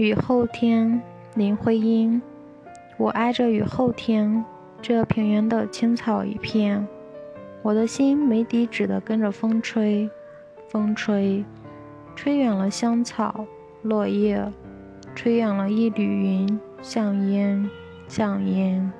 雨后天林徽因我挨着雨后天这平原的青草一片我的心没底止的跟着风吹风吹吹远了香草落叶吹远了一缕云像烟像烟。